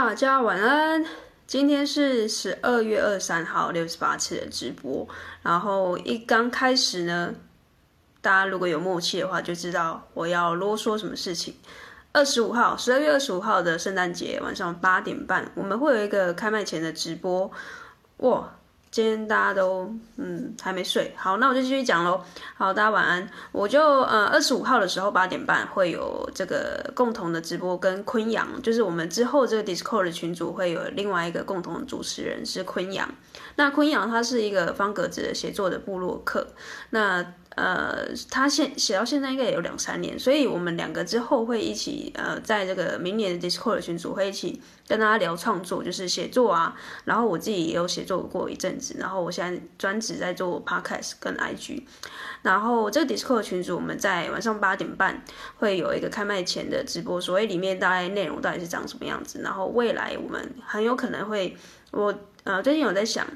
大家晚安。今天是十二月二十三号六十八次的直播，然后一刚开始呢，大家如果有默契的话，就知道我要啰嗦什么事情。二十五号，十二月二十五号的圣诞节晚上八点半，我们会有一个开卖前的直播，哇！今天大家都嗯还没睡，好，那我就继续讲喽。好，大家晚安。我就呃二十五号的时候八点半会有这个共同的直播，跟昆阳，就是我们之后这个 Discord 的群组会有另外一个共同的主持人是昆阳。那昆阳他是一个方格子的写作的部落客，那。呃，他现写到现在应该也有两三年，所以我们两个之后会一起呃，在这个明年的 Discord 群组会一起跟大家聊创作，就是写作啊。然后我自己也有写作过一阵子，然后我现在专职在做 Podcast 跟 IG。然后这个 Discord 群组我们在晚上八点半会有一个开麦前的直播，所以里面大概内容到底是长什么样子。然后未来我们很有可能会，我呃最近有在想。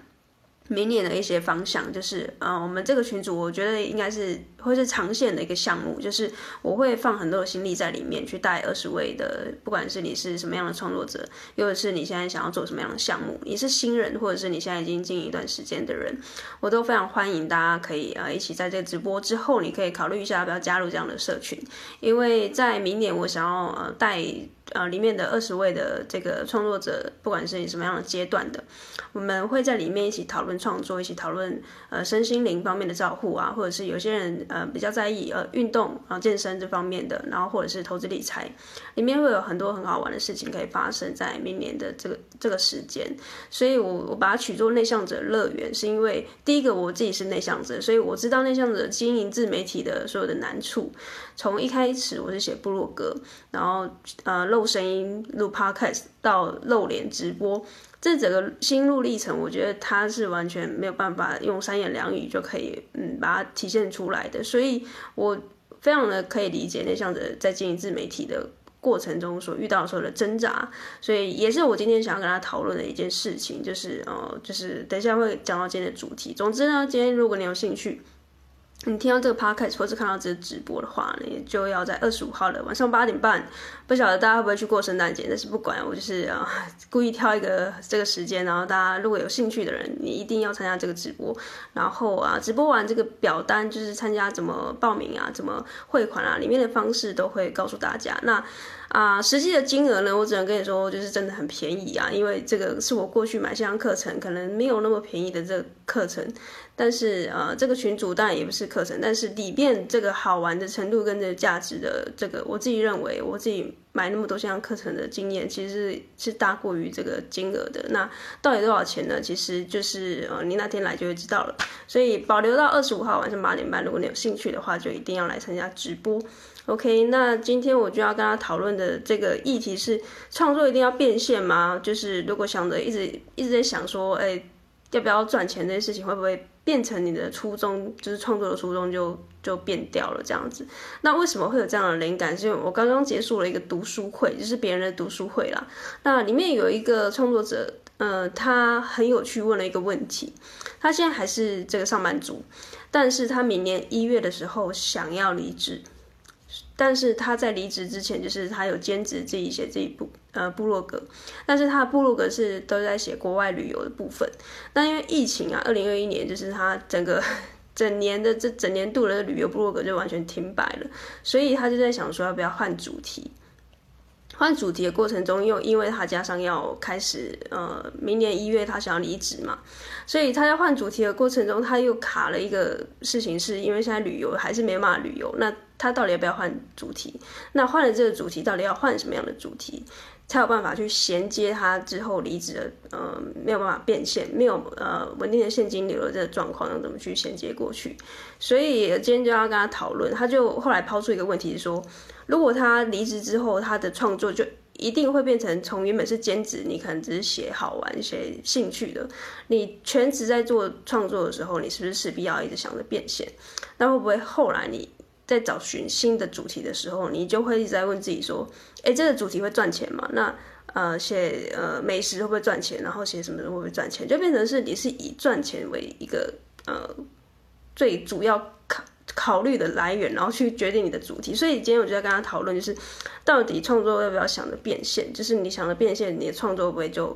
明年的一些方向就是，呃，我们这个群组，我觉得应该是会是长线的一个项目，就是我会放很多的心力在里面，去带二十位的，不管是你是什么样的创作者，又或者是你现在想要做什么样的项目，你是新人，或者是你现在已经经营一段时间的人，我都非常欢迎大家可以呃一起在这个直播之后，你可以考虑一下要不要加入这样的社群，因为在明年我想要呃带。呃，里面的二十位的这个创作者，不管是你什么样的阶段的，我们会在里面一起讨论创作，一起讨论呃身心灵方面的照护啊，或者是有些人呃比较在意呃运动啊、呃、健身这方面的，然后或者是投资理财，里面会有很多很好玩的事情可以发生在明年的这个这个时间。所以我我把它取作内向者乐园，是因为第一个我自己是内向者，所以我知道内向者经营自媒体的所有的难处。从一开始我是写部落格，然后呃露声音录 podcast 到露脸直播，这整个心路历程，我觉得他是完全没有办法用三言两语就可以嗯把它体现出来的，所以我非常的可以理解内向者在经营自媒体的过程中所遇到的所有的挣扎，所以也是我今天想要跟他讨论的一件事情，就是呃就是等一下会讲到今天的主题。总之呢，今天如果你有兴趣。你听到这个 podcast 或是看到这个直播的话，你就要在二十五号的晚上八点半。不晓得大家会不会去过圣诞节，但是不管，我就是啊，故意挑一个这个时间，然后大家如果有兴趣的人，你一定要参加这个直播。然后啊，直播完这个表单就是参加怎么报名啊，怎么汇款啊，里面的方式都会告诉大家。那啊，实际的金额呢，我只能跟你说，就是真的很便宜啊，因为这个是我过去买线上课程可能没有那么便宜的这个课程。但是呃，这个群主当然也不是课程，但是里面这个好玩的程度跟这个价值的这个，我自己认为我自己买那么多线上课程的经验，其实是，是大过于这个金额的。那到底多少钱呢？其实就是呃，你那天来就会知道了。所以保留到二十五号晚上八点半，如果你有兴趣的话，就一定要来参加直播。OK，那今天我就要跟他讨论的这个议题是：创作一定要变现吗？就是如果想着一直一直在想说，哎，要不要赚钱这件事情，会不会？变成你的初衷，就是创作的初衷就就变掉了这样子。那为什么会有这样的灵感？是因为我刚刚结束了一个读书会，就是别人的读书会啦。那里面有一个创作者，呃，他很有趣，问了一个问题。他现在还是这个上班族，但是他明年一月的时候想要离职。但是他在离职之前，就是他有兼职自己写这一部呃部落格，但是他的部落格是都在写国外旅游的部分。那因为疫情啊，二零二一年就是他整个 整年的这整年度的旅游部落格就完全停摆了，所以他就在想说要不要换主题。换主题的过程中，又因为他加上要开始呃明年一月他想要离职嘛，所以他在换主题的过程中，他又卡了一个事情，是因为现在旅游还是没办法旅游那。他到底要不要换主题？那换了这个主题，到底要换什么样的主题，才有办法去衔接他之后离职的呃没有办法变现，没有呃稳定的现金流的这个状况，要怎么去衔接过去？所以今天就要跟他讨论。他就后来抛出一个问题是说，如果他离职之后，他的创作就一定会变成从原本是兼职，你可能只是写好玩、写兴趣的，你全职在做创作的时候，你是不是势必要一直想着变现？那会不会后来你？在找寻新的主题的时候，你就会一直在问自己说：“诶，这个主题会赚钱吗？那呃，写呃美食会不会赚钱？然后写什么会不会赚钱？就变成是你是以赚钱为一个呃最主要考考虑的来源，然后去决定你的主题。所以今天我就在跟他讨论，就是到底创作要不要想着变现？就是你想着变现，你的创作会不会就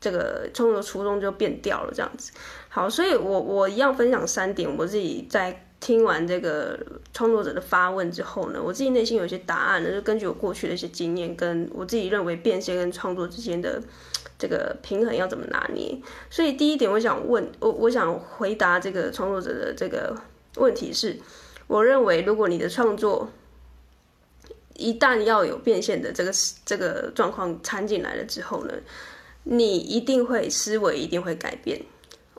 这个创作初衷就变掉了？这样子。好，所以我我一样分享三点，我自己在听完这个创作者的发问之后呢，我自己内心有些答案呢，就根据我过去的一些经验，跟我自己认为变现跟创作之间的。这个平衡要怎么拿捏？所以第一点，我想问我，我想回答这个创作者的这个问题是：我认为，如果你的创作一旦要有变现的这个这个状况掺进来了之后呢，你一定会思维一定会改变。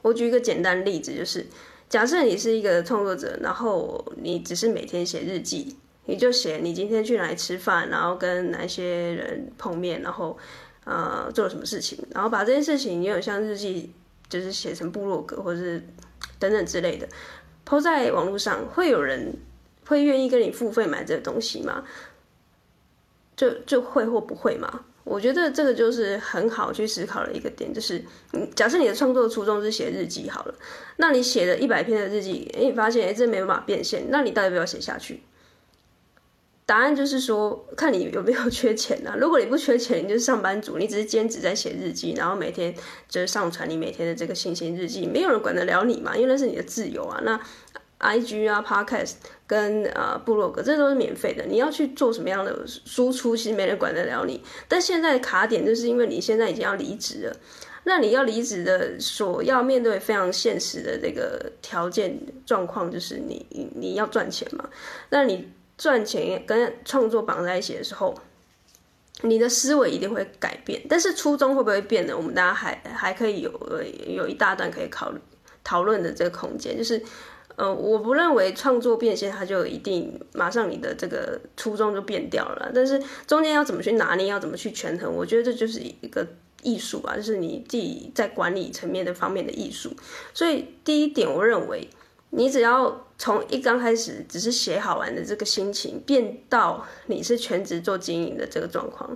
我举一个简单例子，就是假设你是一个创作者，然后你只是每天写日记，你就写你今天去哪里吃饭，然后跟哪些人碰面，然后。呃，做了什么事情，然后把这件事情也有像日记，就是写成部落格或是等等之类的抛在网络上，会有人会愿意跟你付费买这个东西吗？就就会或不会吗？我觉得这个就是很好去思考的一个点，就是，假设你的创作初衷是写日记好了，那你写了一百篇的日记，诶，你发现诶，这没办法变现，那你到底要不要写下去？答案就是说，看你有没有 缺钱啊。如果你不缺钱，你就是上班族，你只是兼职在写日记，然后每天就是上传你每天的这个心情日记，没有人管得了你嘛，因为那是你的自由啊。那 IG 啊、Podcast 跟呃部落格，这都是免费的。你要去做什么样的输出，其实没人管得了你。但现在卡点就是因为你现在已经要离职了，那你要离职的所要面对非常现实的这个条件状况，就是你你要赚钱嘛，那你。赚钱跟创作绑在一起的时候，你的思维一定会改变，但是初衷会不会变呢？我们大家还还可以有有一大段可以考讨论的这个空间。就是，呃，我不认为创作变现，它就一定马上你的这个初衷就变掉了。但是中间要怎么去拿捏，要怎么去权衡，我觉得这就是一个艺术啊，就是你自己在管理层面的方面的艺术。所以第一点，我认为。你只要从一刚开始只是写好玩的这个心情，变到你是全职做经营的这个状况，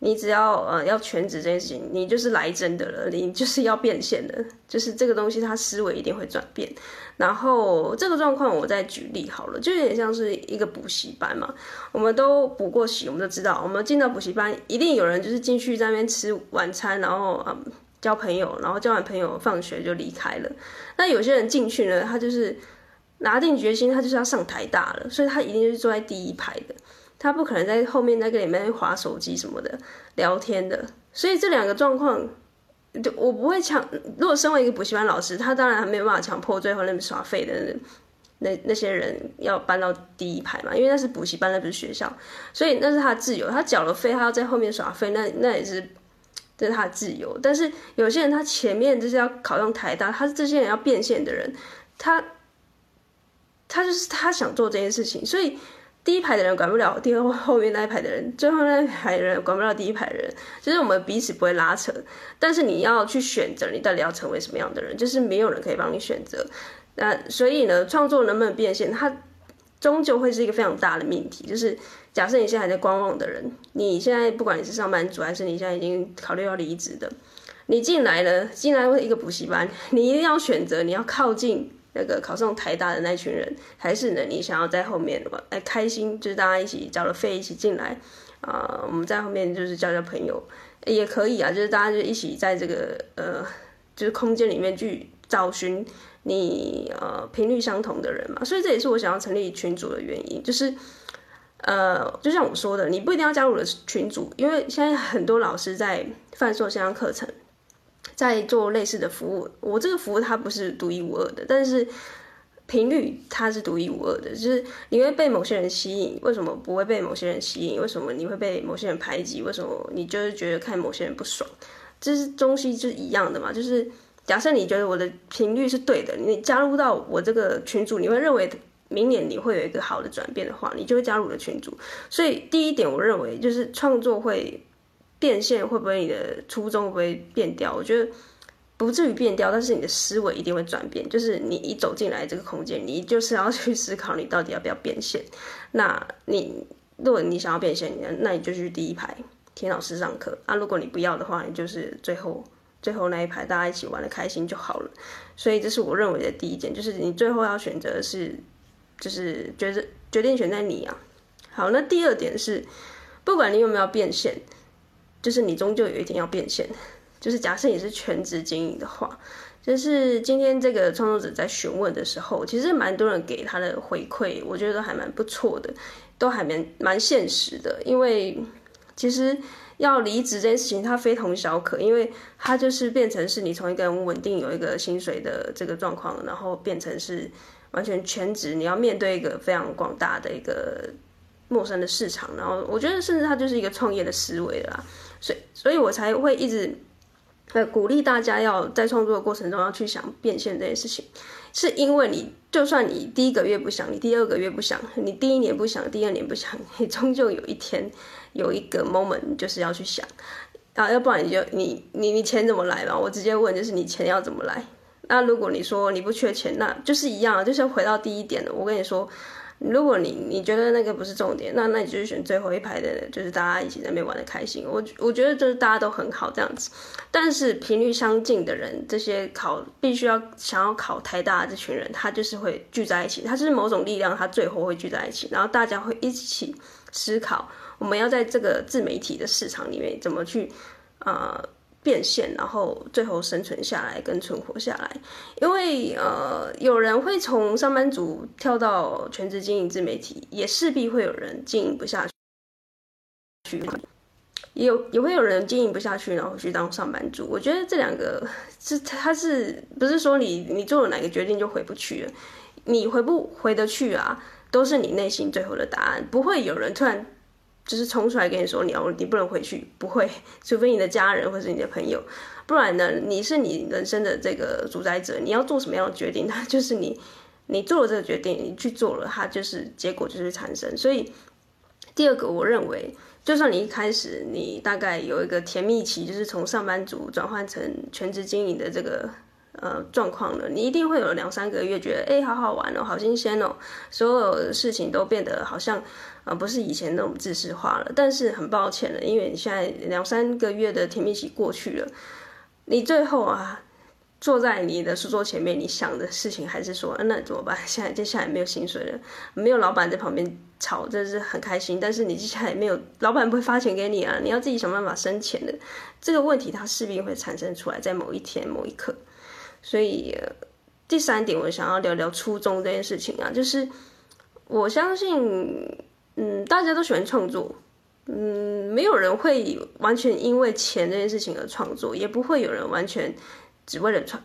你只要呃要全职这件事情，你就是来真的了，你就是要变现的，就是这个东西它思维一定会转变。然后这个状况我再举例好了，就有点像是一个补习班嘛，我们都补过习，我们都知道，我们进到补习班一定有人就是进去在那边吃晚餐，然后嗯。交朋友，然后交完朋友放学就离开了。那有些人进去呢，他就是拿定决心，他就是要上台大了，所以他一定就是坐在第一排的，他不可能在后面那个里面滑手机什么的聊天的。所以这两个状况，就我不会强。如果身为一个补习班老师，他当然还没有办法强迫最后那边耍废的人那那些人要搬到第一排嘛，因为那是补习班，那不是学校，所以那是他自由。他缴了费，他要在后面耍费，那那也是。这是他自由，但是有些人他前面就是要考上台大，他是这些人要变现的人，他他就是他想做这件事情，所以第一排的人管不了第二后面那一排的人，最后那一排的人管不了第一排的人，就是我们彼此不会拉扯，但是你要去选择你到底要成为什么样的人，就是没有人可以帮你选择，那所以呢，创作能不能变现，它终究会是一个非常大的命题，就是。假设你现在还在观望的人，你现在不管你是上班族还是你现在已经考虑要离职的，你进来了，进来一个补习班，你一定要选择你要靠近那个考上台大的那群人，还是呢你想要在后面来开心，就是大家一起交了费一起进来啊、我们在后面就是交交朋友也可以啊，就是大家就一起在这个呃就是空间里面去找寻你呃频率相同的人嘛，所以这也是我想要成立群组的原因，就是。呃，就像我说的，你不一定要加入我的群组，因为现在很多老师在贩售线上课程，在做类似的服务。我这个服务它不是独一无二的，但是频率它是独一无二的。就是你会被某些人吸引，为什么不会被某些人吸引？为什么你会被某些人排挤？为什么你就是觉得看某些人不爽？这是东西是一样的嘛。就是假设你觉得我的频率是对的，你加入到我这个群组，你会认为。明年你会有一个好的转变的话，你就会加入我的群组。所以第一点，我认为就是创作会变现，会不会你的初衷会不会变掉？我觉得不至于变掉，但是你的思维一定会转变。就是你一走进来这个空间，你就是要去思考你到底要不要变现。那你如果你想要变现，那你就去第一排听老师上课。啊，如果你不要的话，你就是最后最后那一排大家一起玩的开心就好了。所以这是我认为的第一点，就是你最后要选择是，就是决决决定权在你啊。好，那第二点是，不管你有没有变现，就是你终究有一天要变现。就是假设你是全职经营的话，就是今天这个创作者在询问的时候，其实蛮多人给他的回馈，我觉得都还蛮不错的，都还蛮蛮现实的。因为其实要离职这件事情，它非同小可，因为它就是变成是你从一个稳定有一个薪水的这个状况，然后变成是完全全职，你要面对一个非常广大的一个陌生的市场，然后我觉得甚至它就是一个创业的思维啦，所以所以我才会一直。呃，鼓励大家要在创作的过程中要去想变现这件事情，是因为你就算你第一个月不想，你第二个月不想，你第一年不想，第二年不想，你终究有一天有一个 moment 就是要去想啊，要不然你就你你你钱怎么来嘛？我直接问就是你钱要怎么来？那如果你说你不缺钱，那就是一样，就是回到第一点了。我跟你说。如果你你觉得那个不是重点，那那你就是选最后一排的，就是大家一起在那边玩的开心。我我觉得就是大家都很好这样子，但是频率相近的人，这些考必须要想要考台大的这群人，他就是会聚在一起，他是某种力量，他最后会聚在一起，然后大家会一起思考，我们要在这个自媒体的市场里面怎么去啊。呃变现，然后最后生存下来跟存活下来，因为呃，有人会从上班族跳到全职经营自媒体，也势必会有人经营不下去，也有也会有人经营不下去，然后去当上班族。我觉得这两个是，他是不是说你你做了哪个决定就回不去了？你回不回得去啊？都是你内心最后的答案，不会有人突然。就是冲出来跟你说，你要你不能回去，不会，除非你的家人或是你的朋友，不然呢，你是你人生的这个主宰者，你要做什么样的决定，它就是你，你做了这个决定，你去做了，它就是结果就是产生。所以第二个，我认为，就算你一开始你大概有一个甜蜜期，就是从上班族转换成全职经营的这个。呃，状况了，你一定会有两三个月觉得，哎，好好玩哦，好新鲜哦，所有的事情都变得好像，啊、呃，不是以前那种制式化了。但是很抱歉了，因为你现在两三个月的甜蜜期过去了，你最后啊，坐在你的书桌前面，你想的事情还是说，那怎么办？现在接下来没有薪水了，没有老板在旁边吵，这是很开心。但是你接下来没有老板不会发钱给你啊，你要自己想办法生钱的。这个问题它势必会产生出来，在某一天某一刻。所以第三点，我想要聊聊初衷这件事情啊，就是我相信，嗯，大家都喜欢创作，嗯，没有人会完全因为钱这件事情而创作，也不会有人完全只为了创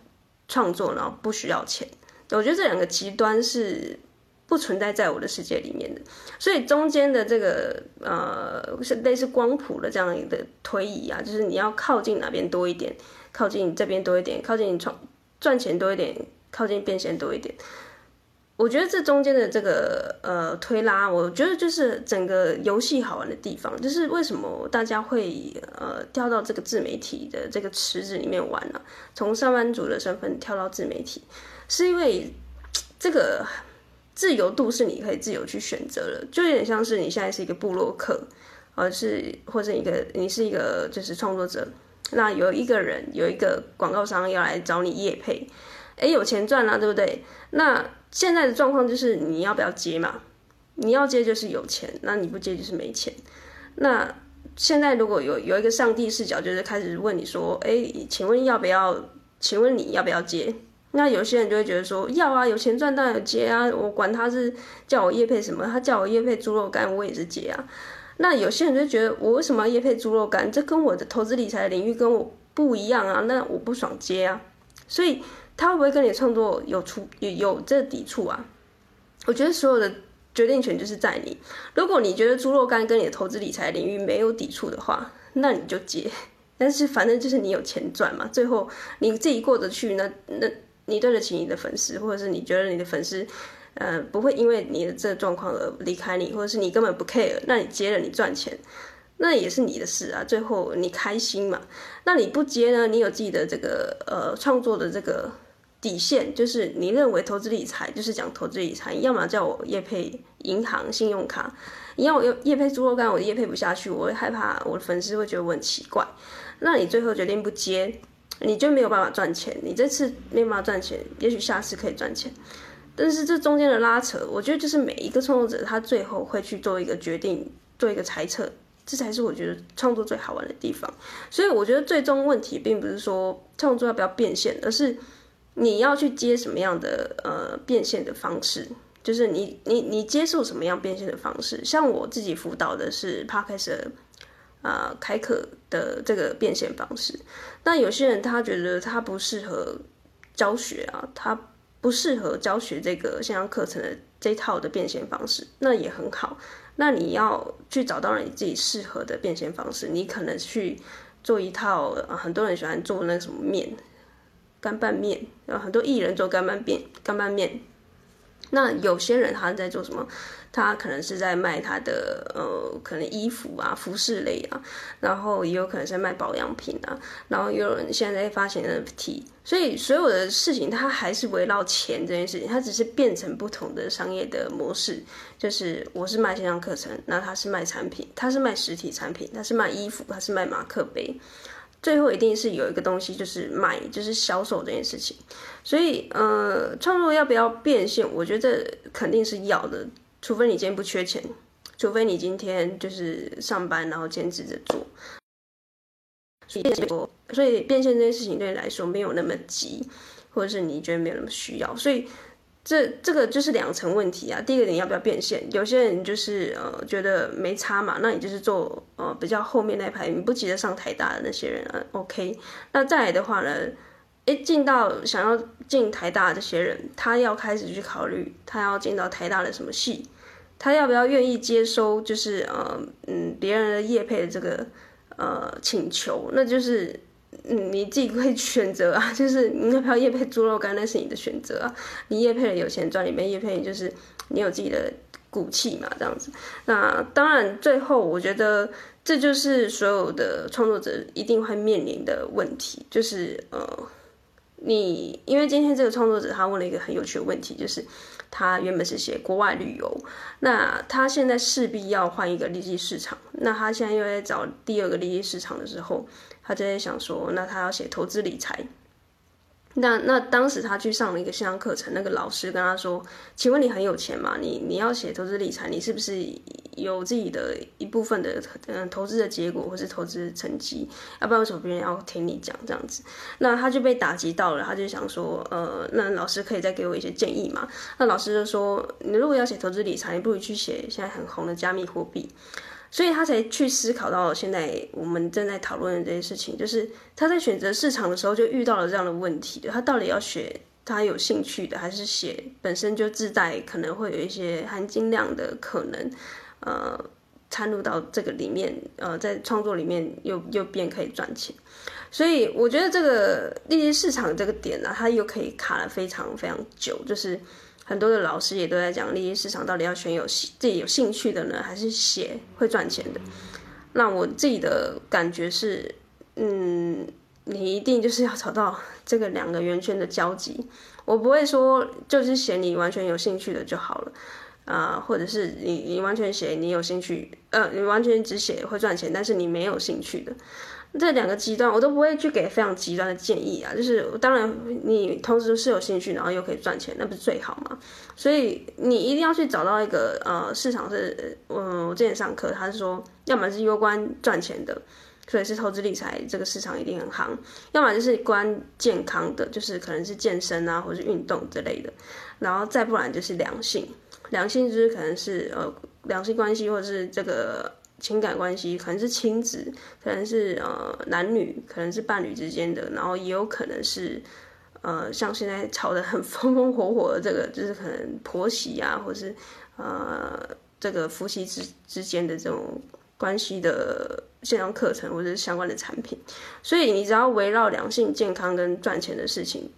创作然后不需要钱。我觉得这两个极端是不存在在我的世界里面的，所以中间的这个呃，是类似光谱的这样的推移啊，就是你要靠近哪边多一点，靠近这边多一点，靠近创。赚钱多一点，靠近变现多一点。我觉得这中间的这个呃推拉，我觉得就是整个游戏好玩的地方，就是为什么大家会呃跳到这个自媒体的这个池子里面玩呢？从上班族的身份跳到自媒体，是因为这个自由度是你可以自由去选择的，就有点像是你现在是一个部落客，而是或者一个你是一个就是创作者。那有一个人，有一个广告商要来找你业配，诶，有钱赚啊，对不对？那现在的状况就是你要不要接嘛？你要接就是有钱，那你不接就是没钱。那现在如果有有一个上帝视角，就是开始问你说，诶，请问要不要？请问你要不要接？那有些人就会觉得说，要啊，有钱赚当然有接啊，我管他是叫我业配什么，他叫我业配猪肉干，我也是接啊。那有些人就觉得我为什么要业配猪肉干？这跟我的投资理财领域跟我不一样啊！那我不爽接啊，所以他会不会跟你创作有出有有这抵触啊？我觉得所有的决定权就是在你。如果你觉得猪肉干跟你的投资理财领域没有抵触的话，那你就接。但是反正就是你有钱赚嘛，最后你自己过得去，那那你对得起你的粉丝，或者是你觉得你的粉丝。呃，不会因为你的这个状况而离开你，或者是你根本不 care，那你接了你赚钱，那也是你的事啊。最后你开心嘛？那你不接呢？你有自己的这个呃创作的这个底线，就是你认为投资理财就是讲投资理财，要么叫我业配银行信用卡，你要我业业配猪肉干，我业配不下去，我会害怕我的粉丝会觉得我很奇怪。那你最后决定不接，你就没有办法赚钱。你这次没办法赚钱，也许下次可以赚钱，但是这中间的拉扯，我觉得就是每一个创作者他最后会去做一个决定，做一个猜测，这才是我觉得创作最好玩的地方。所以我觉得最终问题并不是说创作要不要变现，而是你要去接什么样的呃变现的方式。就是你你你接受什么样变现的方式？像我自己辅导的是 Podcast 啊、呃、开课的这个变现方式。那有些人他觉得他不适合教学啊，他不适合教学这个线上课程的这套的变现方式，那也很好。那你要去找到你自己适合的变现方式，你可能去做一套，很多人喜欢做那什么面，干拌面，然后很多艺人做干拌面，干拌面。那有些人他在做什么？他可能是在卖他的呃，可能衣服啊、服饰类啊，然后也有可能是在卖保养品啊，然后也有人现在在发行 NFT，所以所有的事情它还是围绕钱这件事情，它只是变成不同的商业的模式。就是我是卖线上课程，那他是卖产品，他是卖实体产品，他是卖衣服，他是卖马克杯。最后一定是有一个东西，就是卖，就是销售这件事情。所以，呃，创作要不要变现？我觉得肯定是要的，除非你今天不缺钱，除非你今天就是上班然后兼职着做。所以，所以变现这件事情对你来说没有那么急，或者是你觉得没有那么需要，所以。这这个就是两层问题啊。第一个，你要不要变现？有些人就是呃觉得没差嘛，那你就是做呃比较后面那排，你不急着上台大的那些人啊。OK，那再来的话呢，诶，进到想要进台大的这些人，他要开始去考虑，他要进到台大的什么系，他要不要愿意接收，就是呃嗯别人的业配的这个呃请求，那就是。嗯，你自己会选择啊，就是你要不要业配猪肉干，那是你的选择啊。你业配了有钱赚，你没业配就是你有自己的骨气嘛，这样子。那当然，最后我觉得这就是所有的创作者一定会面临的问题，就是呃，你因为今天这个创作者他问了一个很有趣的问题，就是他原本是写国外旅游，那他现在势必要换一个利基市场，那他现在又在找第二个利基市场的时候。他就在想说，那他要写投资理财。那那当时他去上了一个线上课程，那个老师跟他说：“请问你很有钱吗？你你要写投资理财，你是不是有自己的一部分的嗯投资的结果或是投资成绩？要不然为什么别人要听你讲这样子？”那他就被打击到了，他就想说：“呃，那老师可以再给我一些建议吗？”那老师就说：“你如果要写投资理财，你不如去写现在很红的加密货币。”所以他才去思考到现在我们正在讨论的这些事情，就是他在选择市场的时候就遇到了这样的问题，他到底要学他有兴趣的，还是写本身就自带可能会有一些含金量的可能，呃，参入到这个里面，呃，在创作里面又又变可以赚钱。所以我觉得这个利益市场这个点呢、啊，它又可以卡了非常非常久，就是。很多的老师也都在讲，利益市场到底要选有自己有兴趣的呢，还是写会赚钱的？那我自己的感觉是，嗯，你一定就是要找到这个两个圆圈的交集。我不会说就是写你完全有兴趣的就好了，啊、或者是你你完全写你有兴趣，呃，你完全只写会赚钱，但是你没有兴趣的。这两个极端我都不会去给非常极端的建议啊，就是当然你同时是有兴趣，然后又可以赚钱，那不是最好吗？所以你一定要去找到一个呃市场是，嗯，我之前上课他是说，要么是攸关赚钱的，所以是投资理财这个市场一定很夯；要么就是关健康的，就是可能是健身啊或者是运动之类的，然后再不然就是良性，良性就是可能是呃良性关系或者是这个。情感关系可能是亲子，可能是呃男女，可能是伴侣之间的，然后也有可能是呃像现在吵得很 风风火火的这个，就是可能婆媳啊，或是呃这个夫妻之之间的这种关系的线上课程或者是相关的产品。所以你只要围绕两性健康跟赚钱的事情，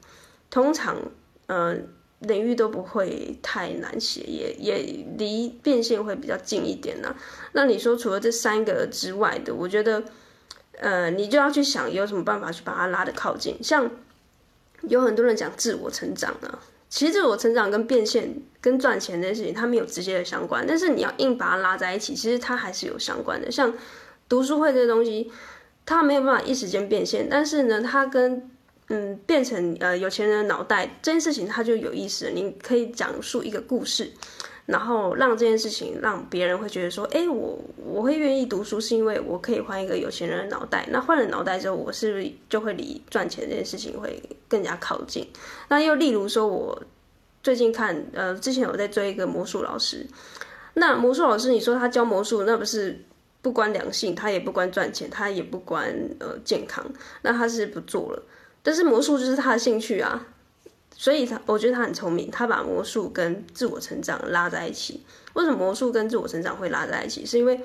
通常嗯。领域都不会太难写，也也离变现会比较近一点呢、那你说除了这三个之外的，我觉得，呃，你就要去想有什么办法去把它拉得靠近。像有很多人讲自我成长啊，其实自我成长跟变现跟赚钱这件事情，它没有直接的相关。但是你要硬把它拉在一起，其实它还是有相关的。像读书会这东西，它没有办法一时间变现，但是呢，它跟嗯变成呃有钱人的脑袋这件事情，它就有意思。你可以讲述一个故事。然后让这件事情让别人会觉得说，哎，我我会愿意读书，是因为我可以换一个有钱人的脑袋。那换了脑袋之后，我是不是就会离赚钱这件事情会更加靠近？那又例如说，我最近看，呃，之前有在追一个魔术老师。那魔术老师，你说他教魔术，那不是不关良性，他也不关赚钱，他也不关呃健康，那他是不做了。但是魔术就是他的兴趣啊。所以他，我觉得他很聪明，他把魔术跟自我成长拉在一起。为什么魔术跟自我成长会拉在一起？是因为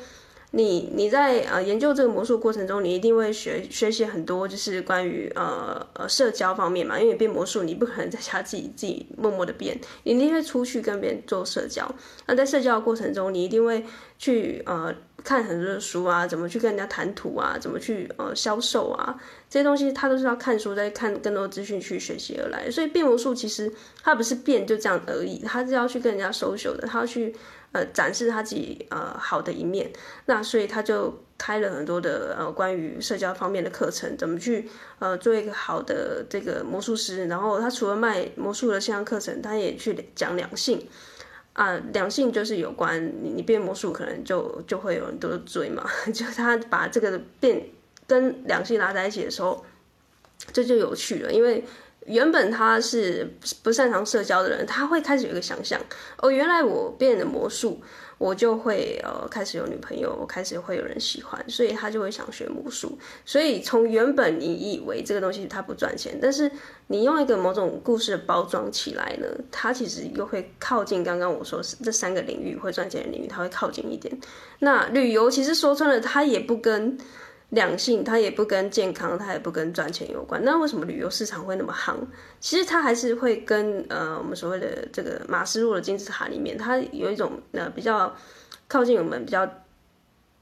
你你在呃研究这个魔术过程中，你一定会学学习很多，就是关于呃呃社交方面嘛。因为你变魔术，你不可能在家自己自己默默的变，你一定会出去跟别人做社交。那在社交的过程中，你一定会去呃。看很多的书啊，怎么去跟人家谈吐啊，怎么去呃销售啊，这些东西他都是要看书，再看更多资讯去学习而来。所以变魔术其实他不是变就这样而已，他是要去跟人家 social 的，他要去呃展示他自己呃好的一面。那所以他就开了很多的呃关于社交方面的课程，怎么去呃做一个好的这个魔术师。然后他除了卖魔术的线上课程，他也去讲两性。啊，两性就是有关你，你变魔术可能就就会有很多的追嘛，就他把这个变跟两性拉在一起的时候，这就有趣了，因为原本他是不擅长社交的人，他会开始有一个想象，哦，原来我变的魔术。我就会呃开始有女朋友，我开始会有人喜欢，所以他就会想学魔术。所以从原本你以为这个东西他不赚钱，但是你用一个某种故事包装起来呢，它其实又会靠近刚刚我说这三个领域会赚钱的领域，它会靠近一点。那旅游其实说穿了，它也不跟。两性，它也不跟健康，它也不跟赚钱有关。那为什么旅游市场会那么夯？其实它还是会跟呃我们所谓的这个马斯洛的金字塔里面，它有一种呃比较靠近我们比较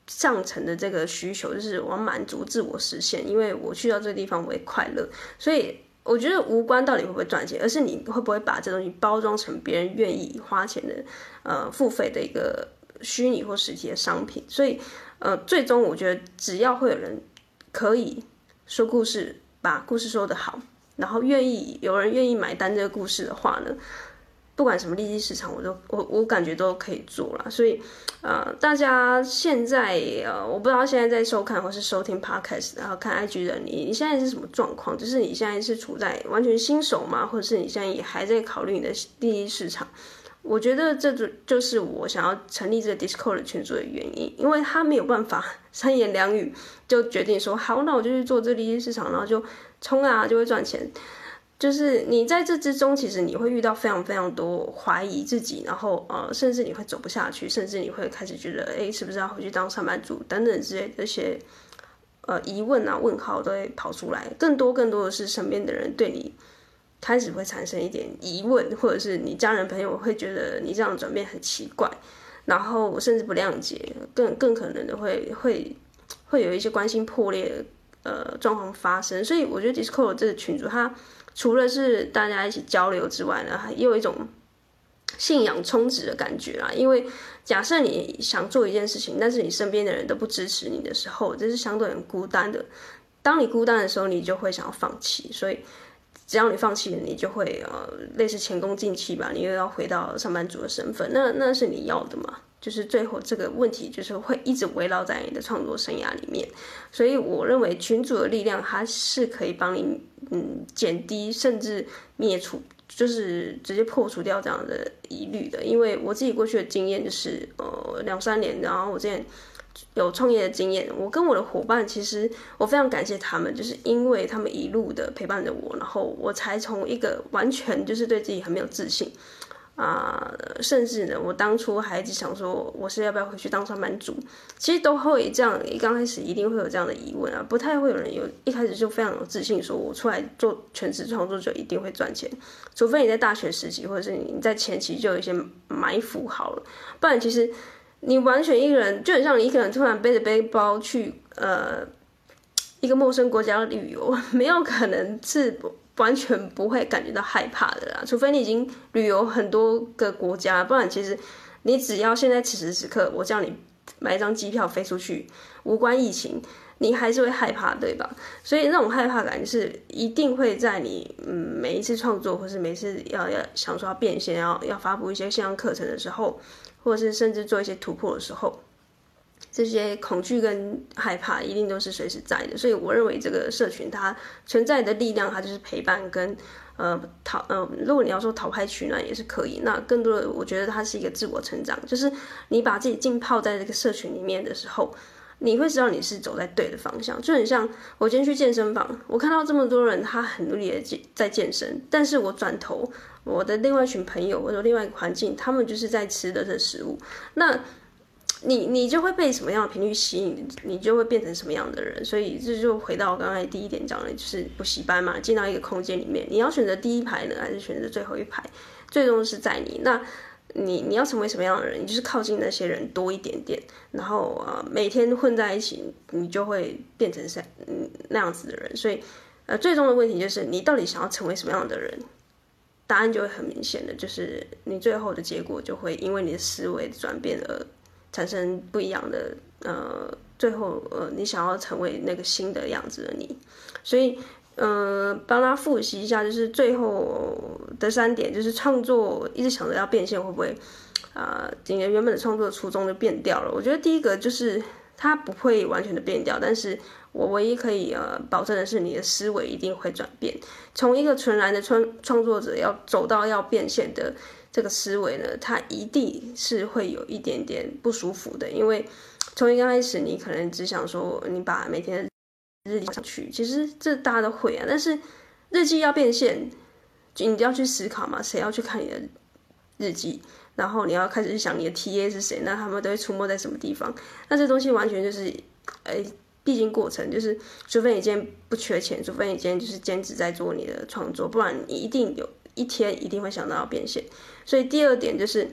上层的这个需求，就是我满足自我实现。因为我去到这个地方我会快乐，所以我觉得无关到底会不会赚钱，而是你会不会把这东西包装成别人愿意花钱的呃付费的一个虚拟或实体的商品。所以。呃，最终我觉得只要会有人可以说故事，把故事说得好，然后愿意有人愿意买单这个故事的话呢，不管什么利基市场，我都我我感觉都可以做了。所以，呃，大家现在呃，我不知道现在在收看或是收听 Podcast，然后看 IG 的你，你现在是什么状况？就是你现在是处在完全新手吗？或者是你现在也还在考虑你的利基市场？我觉得这就就是我想要成立这个 Discord 群组的原因，因为他没有办法 三言两语就决定说好，那我就去做这利基市场，然后就冲啊，就会赚钱。就是你在这之中，其实你会遇到非常非常多怀疑自己，然后呃，甚至你会走不下去，甚至你会开始觉得，哎，是不是要回去当上班族等等之类的这些呃疑问啊、问号都会跑出来。更多更多的是身边的人对你。开始会产生一点疑问，或者是你家人朋友会觉得你这样转变很奇怪，然后甚至不谅解，更更可能的会会会有一些关心破裂的呃状况发生。所以我觉得 Discord 这个群组，它除了是大家一起交流之外呢，也有一种信仰充值的感觉啦。因为假设你想做一件事情，但是你身边的人都不支持你的时候，这是相对很孤单的。当你孤单的时候，你就会想要放弃，所以。只要你放弃了，你就会呃类似前功尽弃吧，你又要回到上班族的身份，那那是你要的吗？就是最后这个问题就是会一直围绕在你的创作生涯里面，所以我认为群组的力量它是可以帮你嗯减低甚至灭除，就是直接破除掉这样的疑虑的，因为我自己过去的经验就是呃两三年，然后我之前。有创业的经验，我跟我的伙伴，其实我非常感谢他们，就是因为他们一路的陪伴着我，然后我才从一个完全就是对自己很没有自信啊、甚至呢，我当初还一直想说，我是要不要回去当上班族，其实都会这样，一刚开始一定会有这样的疑问啊，不太会有人有一开始就非常有自信，说我出来做全职创作者一定会赚钱，除非你在大学时期，或者是你在前期就有一些埋伏好了，不然其实。你完全一个人，就很像你一个人突然背着背包去呃一个陌生国家旅游，没有可能是完全不会感觉到害怕的啦。除非你已经旅游很多个国家，不然其实你只要现在此时此刻，我叫你买一张机票飞出去，无关疫情，你还是会害怕，对吧？所以那种害怕感是一定会在你嗯每一次创作，或是每次要要想说要变现，要要发布一些线上课程的时候，或者是甚至做一些突破的时候，这些恐惧跟害怕一定都是随时在的。所以我认为这个社群它存在的力量，它就是陪伴跟呃讨呃，如果你要说讨拍取暖也是可以。那更多的我觉得它是一个自我成长，就是你把自己浸泡在这个社群里面的时候。你会知道你是走在对的方向，就很像我今天去健身房，我看到这么多人，他很努力的在健身，但是我转头，我的另外一群朋友或者另外一个环境，他们就是在吃的这食物，那你你就会被什么样的频率吸引，你就会变成什么样的人，所以这就回到我刚才第一点讲的，就是补习班嘛，进到一个空间里面，你要选择第一排呢，还是选择最后一排，最终是在你那。你你要成为什么样的人？你就是靠近那些人多一点点，然后呃每天混在一起，你就会变成像嗯那样子的人。所以呃最终的问题就是你到底想要成为什么样的人？答案就会很明显的，就是你最后的结果就会因为你的思维转变而产生不一样的呃最后呃你想要成为那个新的样子的你，所以。嗯，帮他复习一下，就是最后的三点，就是创作一直想着要变现，会不会啊？今、呃、年原本的创作初衷就变掉了？我觉得第一个就是它不会完全的变掉，但是我唯一可以呃保证的是，你的思维一定会转变。从一个纯然的创创作者要走到要变现的这个思维呢，它一定是会有一点点不舒服的，因为从一刚开始，你可能只想说，你把每天。日记上去，其实这大家都会啊。但是日记要变现，就你要去思考嘛，谁要去看你的日记？然后你要开始去想你的 TA 是谁？那他们都会出没在什么地方？那这东西完全就是，哎，必经过程，就是除非你今天不缺钱，除非你今天就是兼职在做你的创作，不然你一定有一天一定会想到要变现。所以第二点就是，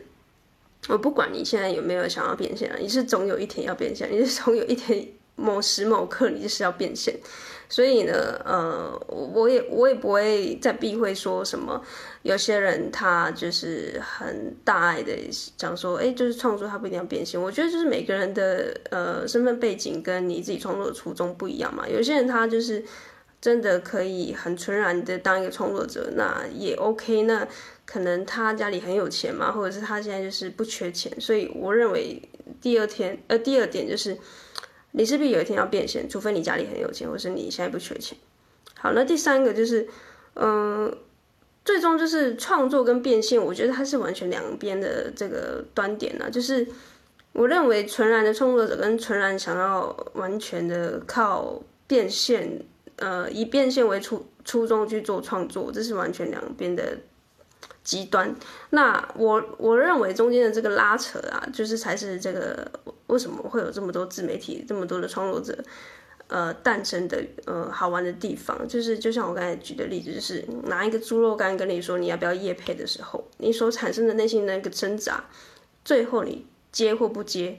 我不管你现在有没有想要变现啊，你是总有一天要变现，你是总有一天。某时某刻，你就是要变现，所以呢，呃，我也我也不会再避讳说什么。有些人他就是很大爱的讲说，哎，就是创作他不一定要变现。我觉得就是每个人的呃身份背景跟你自己创作的初衷不一样嘛。有些人他就是真的可以很纯然的当一个创作者，那也 OK。那可能他家里很有钱嘛，或者是他现在就是不缺钱。所以我认为第二天呃第二点就是。你势必有一天要变现，除非你家里很有钱，或是你现在不缺钱。好，那第三个就是，嗯、最终就是创作跟变现，我觉得它是完全两边的这个端点呢。就是我认为纯然的创作者跟纯然想要完全的靠变现，呃，以变现为初初衷去做创作，这是完全两边的极端。那我我认为中间的这个拉扯啊，就是才是这个。为什么会有这么多自媒体、这么多的创作者，呃，诞生的呃好玩的地方，就是就像我刚才举的例子，就是拿一个猪肉干跟你说你要不要夜配的时候，你所产生的内心那个挣扎，最后你接或不接，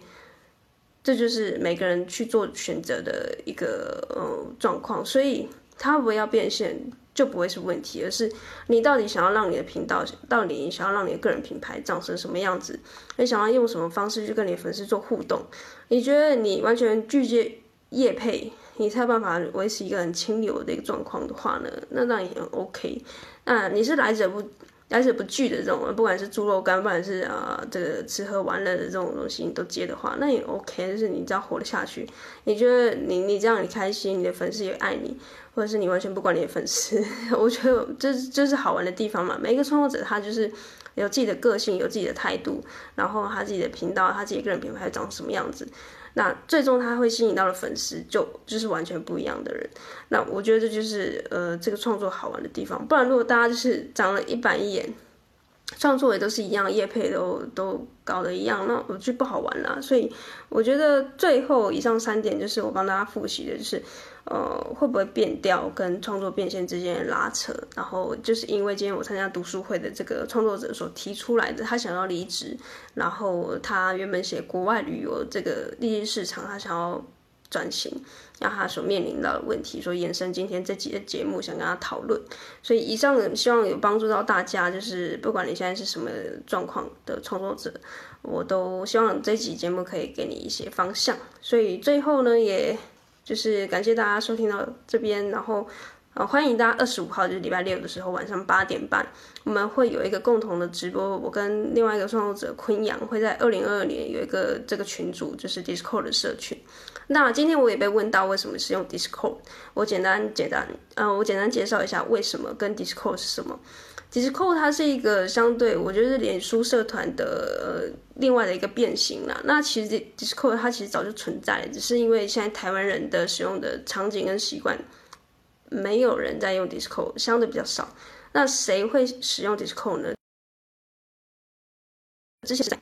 这就是每个人去做选择的一个呃状况，所以他不要变现。就不会是问题，而是你到底想要让你的频道，到底你想要让你的个人品牌长成什么样子？你想要用什么方式去跟你的粉丝做互动？你觉得你完全拒绝业配，你才有办法维持一个很清流的一个状况的话呢？那当然也 OK。那你是来者不来者不拒的这种，不管是猪肉干，不管是啊、这个吃喝玩乐的这种东西，你都接的话，那也 OK。就是你只要活得下去，你觉得你你这样你开心，你的粉丝也爱你。或者是你完全不管你的粉丝，我觉得这这就是好玩的地方嘛。每一个创作者他就是有自己的个性，有自己的态度，然后他自己的频道，他自己个人品牌长什么样子，那最终他会吸引到的粉丝就就是完全不一样的人。那我觉得这就是呃这个创作好玩的地方。不然如果大家就是长了一板一眼，创作也都是一样，业配都都搞得一样，那我就不好玩了。所以我觉得最后以上三点就是我帮大家复习的，就是。呃，会不会变调跟创作变现之间的拉扯？然后就是因为今天我参加读书会的这个创作者所提出来的，他想要离职，然后他原本写国外旅游这个利益市场，他想要转型，让他所面临到的问题，所以延伸今天这集的节目想跟他讨论。所以以上希望有帮助到大家，就是不管你现在是什么状况的创作者，我都希望这集节目可以给你一些方向。所以最后呢，也。就是感谢大家收听到这边，然后。呃，欢迎大家二十五号就是礼拜六的时候晚上八点半，我们会有一个共同的直播。我跟另外一个创作者昆阳会在二零二二年有一个这个群组，就是 Discord 的社群。那今天我也被问到为什么是用 Discord，我简单简单，呃，我简单介绍一下为什么跟 Discord 是什么。Discord 它是一个相对，我觉得是脸书社团的呃另外的一个变形啦。那其实 Discord 它其实早就存在，只是因为现在台湾人的使用的场景跟习惯。没有人在用 Discord，相对比较少。那谁会使用 Discord 呢？之前在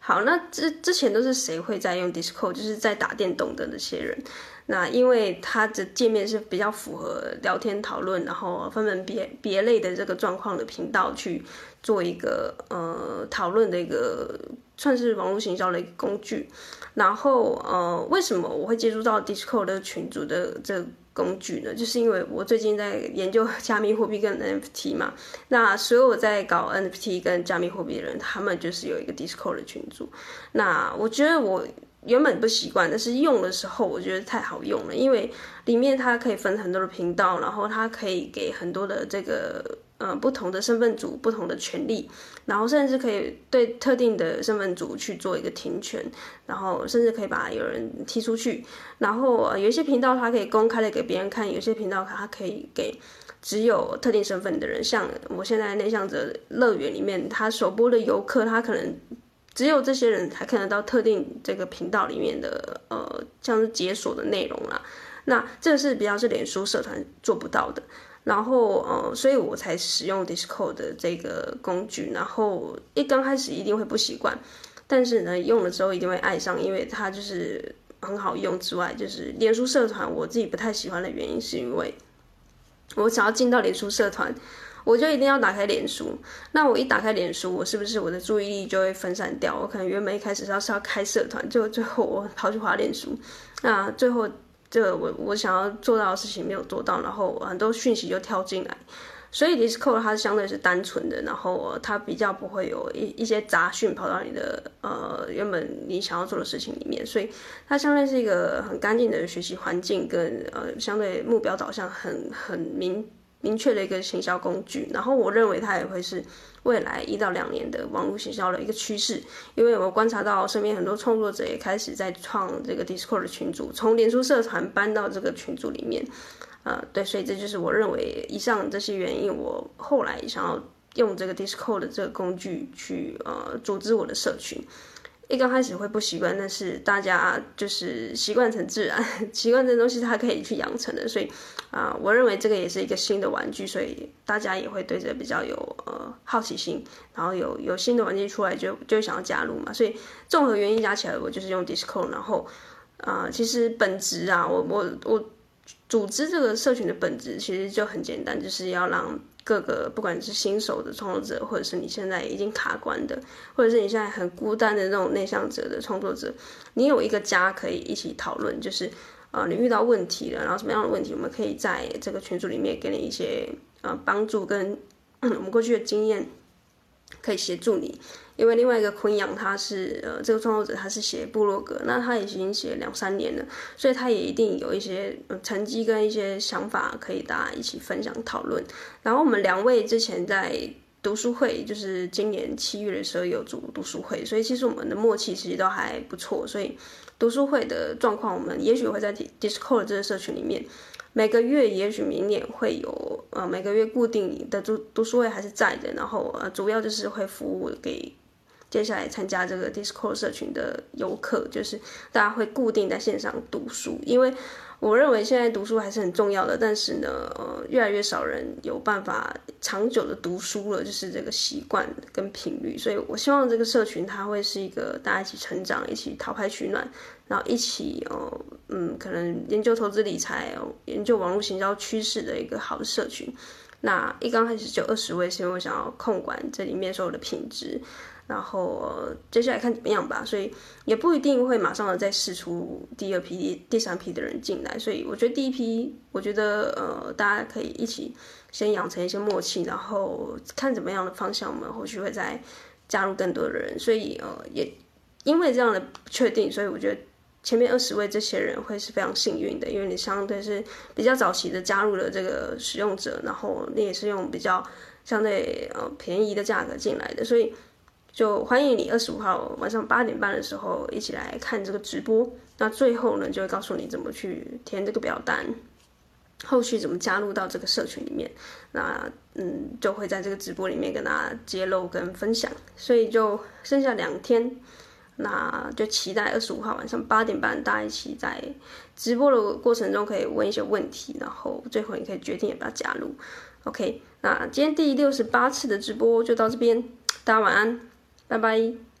好，那之之前都是谁会在用 Discord？就是在打电动的那些人。那因为它的界面是比较符合聊天讨论，然后分门别别类的这个状况的频道去做一个呃讨论的一个算是网络行销的一个工具。然后呃，为什么我会接触到 Discord 的群组的这个？工具呢，就是因为我最近在研究 加密货币跟 NFT 嘛，那所有在搞 NFT 跟加密货币的人，他们就是有一个 Discord 的群组。那我觉得我原本不习惯，但是用的时候我觉得太好用了，因为里面它可以分很多的频道，然后它可以给很多的这个。呃，不同的身份组，不同的权利，然后甚至可以对特定的身份组去做一个停权，然后甚至可以把有人踢出去。然后，呃，有一些频道它可以公开的给别人看，有些频道它可以给只有特定身份的人。像我现在内向者乐园里面，它首播的游客，他可能只有这些人才看得到特定这个频道里面的呃，像是解锁的内容啦。那这个是比较是脸书社团做不到的。然后，呃，所以我才使用 Discord 的这个工具。然后一刚开始一定会不习惯，但是呢，用了之后一定会爱上，因为它就是很好用。之外，就是脸书社团，我自己不太喜欢的原因，是因为我想要进到脸书社团，我就一定要打开脸书。那我一打开脸书，我是不是我的注意力就会分散掉？我可能原本一开始是要是要开社团，就最后我跑去滑脸书，那最后。这个我我想要做到的事情没有做到，然后很多讯息就跳进来，所以 Discord 它相对是单纯的，然后它比较不会有一一些杂讯跑到你的呃原本你想要做的事情里面，所以它相对是一个很干净的学习环境跟呃相对目标导向很很明明确的一个行销工具，然后我认为它也会是。未来一到两年的网络行销的一个趋势，因为我观察到身边很多创作者也开始在创这个 Discord 的群组，从脸书社团搬到这个群组里面，呃，对，所以这就是我认为以上这些原因，我后来想要用这个 Discord 的这个工具去呃组织我的社群。一刚开始会不习惯，但是大家就是习惯成自然，习惯这东西它可以去养成的，所以啊、我认为这个也是一个新的玩具，所以大家也会对这比较有呃好奇心，然后有有新的玩具出来就就想要加入嘛，所以综合原因加起来，我就是用 Discord，然后啊、其实本质啊，我我我组织这个社群的本质其实就很简单，就是要让。各个不管是新手的创作者，或者是你现在已经卡关的，或者是你现在很孤单的那种内向者的创作者，你有一个家可以一起讨论，就是呃你遇到问题了，然后什么样的问题，我们可以在这个群组里面给你一些呃帮助跟 我们过去的经验，可以协助你。因为另外一个昆阳，他是呃这个创作者，他是写部落格，那他已经写两三年了，所以他也一定有一些成绩跟一些想法可以大家一起分享讨论。然后我们两位之前在读书会，就是今年七月的时候有组读书会，所以其实我们的默契其实都还不错。所以读书会的状况，我们也许会在 Discord 这个社群里面。每个月也许明年会有呃每个月固定的读读书会还是在的，然后呃主要就是会服务给。接下来参加这个 Discord 社群的游客，就是大家会固定在线上读书，因为我认为现在读书还是很重要的，但是呢，呃，越来越少人有办法长久的读书了，就是这个习惯跟频率，所以我希望这个社群它会是一个大家一起成长、一起讨拍取暖，然后一起哦，嗯，可能研究投资理财，研究网络行销趋势的一个好的社群。那一刚开始就二十位，是因为我想要控管这里面所有的品质。然后接下来看怎么样吧，所以也不一定会马上的再试出第二批、第三批的人进来，所以我觉得第一批，我觉得呃，大家可以一起先养成一些默契，然后看怎么样的方向，我们后续会再加入更多的人。所以呃，也因为这样的不确定，所以我觉得前面二十位这些人会是非常幸运的，因为你相对是比较早期的加入了这个使用者，然后你也是用比较相对呃便宜的价格进来的，所以就欢迎你二十五号晚上八点半的时候一起来看这个直播。那最后呢，就会告诉你怎么去填这个表单，后续怎么加入到这个社群里面。那嗯，就会在这个直播里面跟大家揭露跟分享。所以就剩下两天。那就期待二十五号晚上八点半，大家一起在直播的过程中可以问一些问题，然后最后你可以决定要不要加入。OK，那今天第六十八次的直播就到这边，大家晚安，拜拜。